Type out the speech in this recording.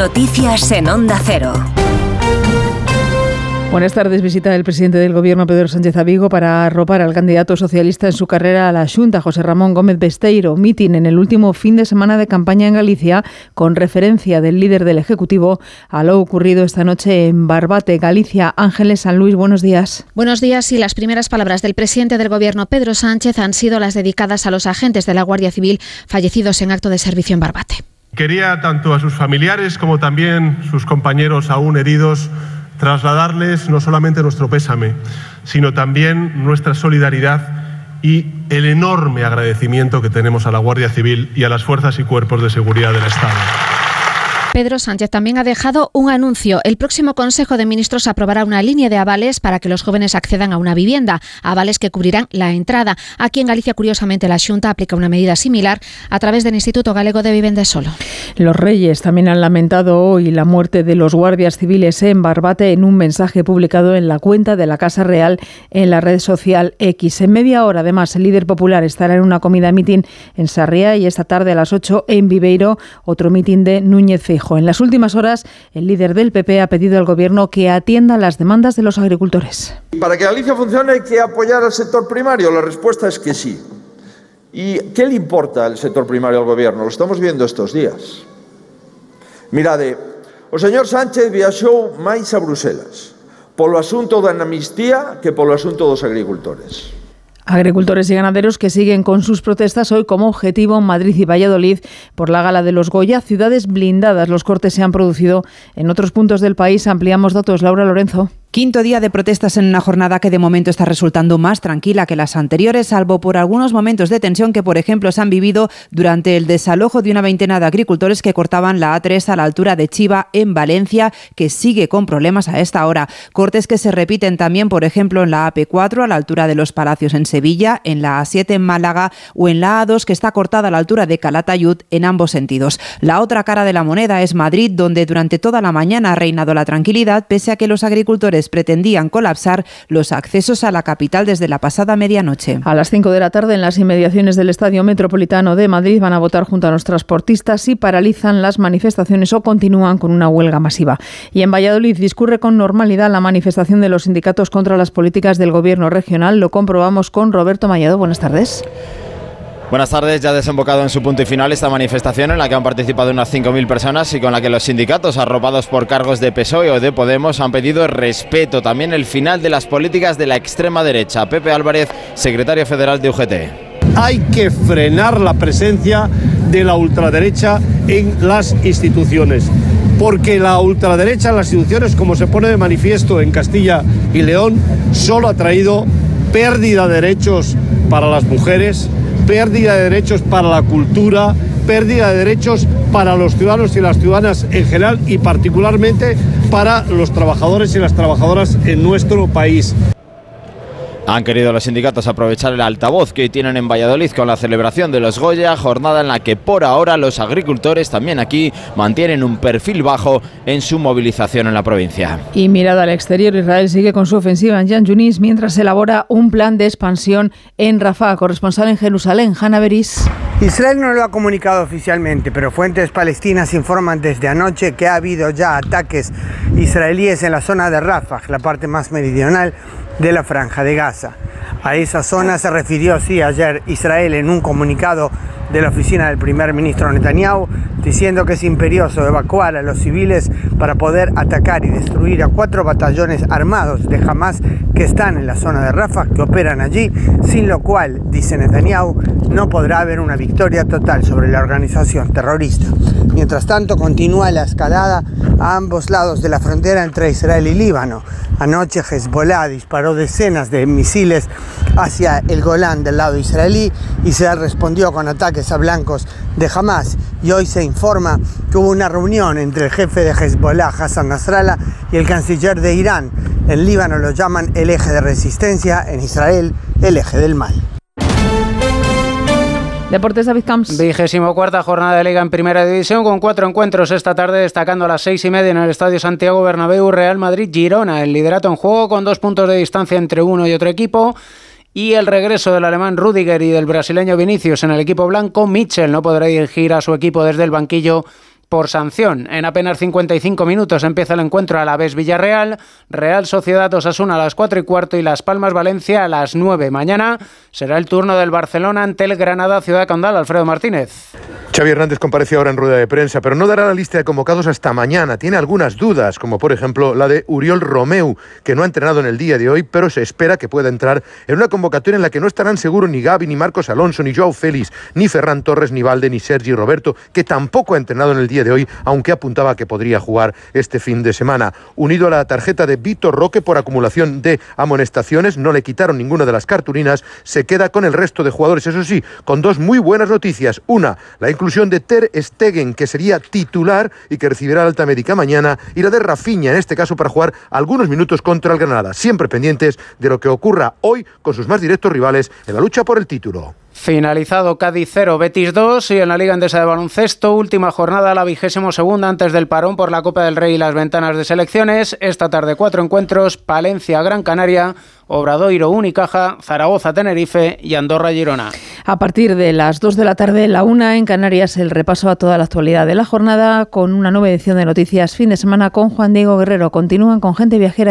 Noticias en Onda Cero. Buenas tardes. Visita del presidente del Gobierno, Pedro Sánchez a Vigo, para arropar al candidato socialista en su carrera a la Junta, José Ramón Gómez Besteiro. Mitin en el último fin de semana de campaña en Galicia, con referencia del líder del Ejecutivo a lo ocurrido esta noche en Barbate, Galicia. Ángeles San Luis, buenos días. Buenos días. Y las primeras palabras del presidente del Gobierno, Pedro Sánchez, han sido las dedicadas a los agentes de la Guardia Civil fallecidos en acto de servicio en Barbate. Quería tanto a sus familiares como también sus compañeros aún heridos trasladarles no solamente nuestro pésame, sino también nuestra solidaridad y el enorme agradecimiento que tenemos a la Guardia Civil y a las fuerzas y cuerpos de seguridad del Estado. Pedro Sánchez también ha dejado un anuncio. El próximo Consejo de Ministros aprobará una línea de avales para que los jóvenes accedan a una vivienda, avales que cubrirán la entrada. Aquí en Galicia, curiosamente, la Junta aplica una medida similar a través del Instituto Galego de Vivienda Solo. Los Reyes también han lamentado hoy la muerte de los guardias civiles en Barbate en un mensaje publicado en la cuenta de la Casa Real en la red social X. En media hora, además, el líder popular estará en una comida mitin en Sarriá y esta tarde a las 8 en Viveiro, otro mitin de Núñez En las últimas horas, el líder del PP ha pedido al Gobierno que atienda las demandas de los agricultores. Para que Galicia funcione hay que apoyar al sector primario. La respuesta es que sí. ¿Y qué le importa el sector primario al Gobierno? Lo estamos viendo estos días. Mirade, o señor Sánchez viaxou máis a Bruselas polo asunto da amnistía que polo asunto dos agricultores. Agricultores y ganaderos que siguen con sus protestas hoy como objetivo Madrid y Valladolid por la gala de los Goya, ciudades blindadas. Los cortes se han producido en otros puntos del país. Ampliamos datos. Laura Lorenzo. Quinto día de protestas en una jornada que de momento está resultando más tranquila que las anteriores, salvo por algunos momentos de tensión que, por ejemplo, se han vivido durante el desalojo de una veintena de agricultores que cortaban la A3 a la altura de Chiva, en Valencia, que sigue con problemas a esta hora. Cortes que se repiten también, por ejemplo, en la AP4 a la altura de los Palacios en Sevilla, en la A7 en Málaga o en la A2 que está cortada a la altura de Calatayud en ambos sentidos. La otra cara de la moneda es Madrid, donde durante toda la mañana ha reinado la tranquilidad, pese a que los agricultores pretendían colapsar los accesos a la capital desde la pasada medianoche. A las 5 de la tarde, en las inmediaciones del Estadio Metropolitano de Madrid, van a votar junto a los transportistas si paralizan las manifestaciones o continúan con una huelga masiva. Y en Valladolid discurre con normalidad la manifestación de los sindicatos contra las políticas del gobierno regional. Lo comprobamos con Roberto Mayado. Buenas tardes. Buenas tardes, ya ha desembocado en su punto y final esta manifestación en la que han participado unas 5.000 personas y con la que los sindicatos arropados por cargos de PSOE o de Podemos han pedido respeto, también el final de las políticas de la extrema derecha. Pepe Álvarez, secretario federal de UGT. Hay que frenar la presencia de la ultraderecha en las instituciones porque la ultraderecha en las instituciones, como se pone de manifiesto en Castilla y León, solo ha traído pérdida de derechos para las mujeres, pérdida de derechos para la cultura, pérdida de derechos para los ciudadanos y las ciudadanas en general y particularmente para los trabajadores y las trabajadoras en nuestro país. Han querido los sindicatos aprovechar el altavoz que hoy tienen en Valladolid con la celebración de los Goya, jornada en la que por ahora los agricultores también aquí mantienen un perfil bajo en su movilización en la provincia. Y mirada al exterior, Israel sigue con su ofensiva en Jan Yunis mientras elabora un plan de expansión en Rafah. Corresponsal en Jerusalén, Hanna Beris. Israel no lo ha comunicado oficialmente, pero fuentes palestinas informan desde anoche que ha habido ya ataques israelíes en la zona de Rafah, la parte más meridional de la franja de Gaza. A esa zona se refirió sí ayer Israel en un comunicado de la oficina del primer ministro Netanyahu, diciendo que es imperioso evacuar a los civiles para poder atacar y destruir a cuatro batallones armados de Hamas que están en la zona de Rafah, que operan allí, sin lo cual, dice Netanyahu, no podrá haber una victoria total sobre la organización terrorista. Mientras tanto, continúa la escalada a ambos lados de la frontera entre Israel y Líbano. Anoche Hezbollah disparó decenas de misiles hacia el Golán del lado israelí se respondió con ataques a blancos de Hamas. Y hoy se informa que hubo una reunión entre el jefe de Hezbollah, Hassan Nasrallah, y el canciller de Irán. En Líbano lo llaman el eje de resistencia, en Israel el eje del mal. Deportes David Camps. Vigésimo cuarta jornada de Liga en Primera División con cuatro encuentros esta tarde destacando a las seis y media en el Estadio Santiago Bernabéu Real Madrid Girona. El liderato en juego con dos puntos de distancia entre uno y otro equipo. Y el regreso del alemán Rudiger y del brasileño Vinicius en el equipo blanco. Mitchell no podrá dirigir a su equipo desde el banquillo por sanción. En apenas 55 minutos empieza el encuentro a la vez Villarreal, Real Sociedad Osasuna a las 4 y cuarto y Las Palmas Valencia a las 9. Mañana será el turno del Barcelona ante el Granada Ciudad Condal. Alfredo Martínez. Xavi Hernández compareció ahora en rueda de prensa, pero no dará la lista de convocados hasta mañana. Tiene algunas dudas, como por ejemplo la de Uriol Romeu, que no ha entrenado en el día de hoy, pero se espera que pueda entrar en una convocatoria en la que no estarán seguros ni Gaby, ni Marcos Alonso, ni Joao Félix, ni Ferran Torres, ni Valde, ni Sergi Roberto, que tampoco ha entrenado en el día de hoy, aunque apuntaba que podría jugar este fin de semana. Unido a la tarjeta de Vitor Roque por acumulación de amonestaciones, no le quitaron ninguna de las cartulinas, se queda con el resto de jugadores, eso sí, con dos muy buenas noticias. Una, la inclusión de Ter Stegen, que sería titular y que recibirá alta médica mañana, y la de Rafinha, en este caso para jugar algunos minutos contra el Granada, siempre pendientes de lo que ocurra hoy con sus más directos rivales en la lucha por el título. Finalizado Cádiz 0, Betis 2 y en la Liga Endesa de Baloncesto, última jornada, la vigésimo segunda antes del parón por la Copa del Rey y las ventanas de selecciones. Esta tarde cuatro encuentros, Palencia, Gran Canaria, Obradoiro, Unicaja, Zaragoza, Tenerife y Andorra, Girona. A partir de las 2 de la tarde, la una en Canarias, el repaso a toda la actualidad de la jornada con una nueva edición de Noticias Fin de Semana con Juan Diego Guerrero. Continúan con Gente Viajera.